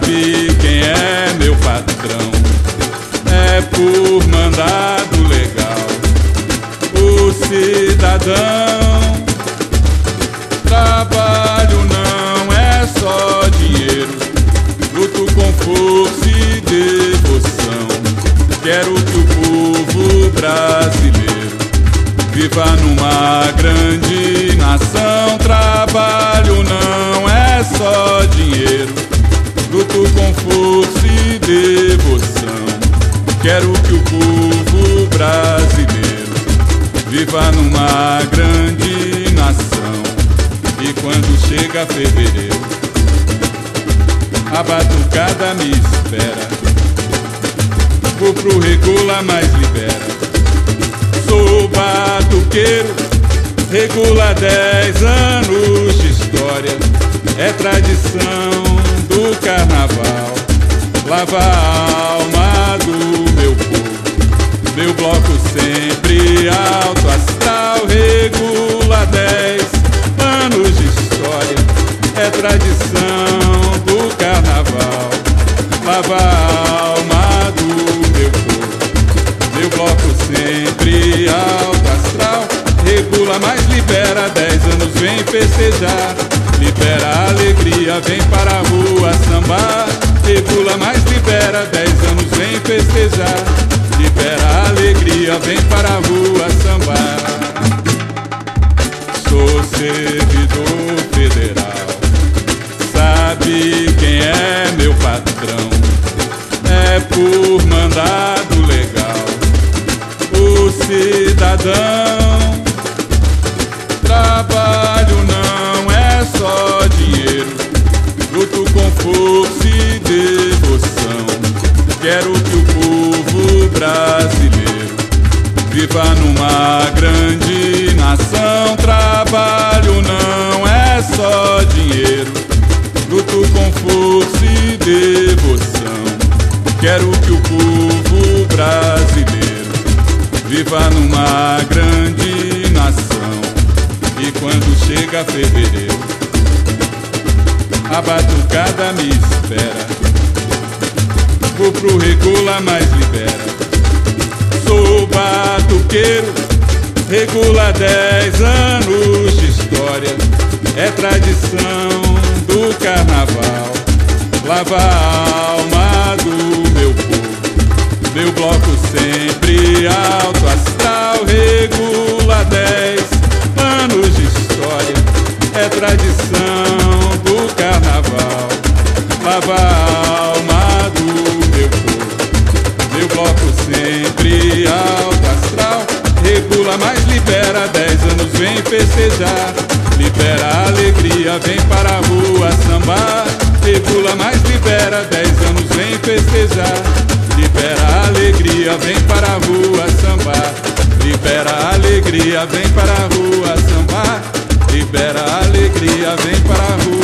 sabe quem é meu patrão. É por mandado legal. O cidadão. Trabalho não é só dinheiro. Luto com força e devoção. Quero que o povo brasileiro viva numa grande. Devoção. Quero que o povo brasileiro viva numa grande nação. E quando chega fevereiro, a batucada me espera. Vou pro regula, mas libera. Sou batuqueiro, regula dez anos de história. É tradição do carnaval. Lava a alma do meu povo. Meu bloco sempre alto astral, regula dez anos de história. É tradição do carnaval. Lava a alma do meu povo. Meu bloco sempre alto astral. Regula, mas libera. Dez anos vem festejar. Libera a alegria, vem para a rua sambar. Regula, mas libera. Dez anos vem festejar. Libera a alegria, vem para a rua sambar. Sou servidor federal. Sabe quem é meu patrão? É por mandado legal. O cidadão. Trabalho não é só dinheiro. Luto com força devoção. Quero que o povo brasileiro viva numa grande nação. Trabalho não é só dinheiro. Luto com força e devoção. Quero que o povo brasileiro viva numa grande nação. E quando chega fevereiro, a batucada. Vou pro regula, mas libera. Sou batuqueiro, regula dez anos de história. É tradição do carnaval. Lava a alma do meu povo. Meu bloco sempre alto libera. Dez anos vem festejar. Libera a alegria, vem para a rua sambar. Regula, mas libera. Dez anos vem festejar. Libera a alegria, vem para a rua sambar. Libera a alegria, vem para a rua sambar. Libera a alegria, vem para a rua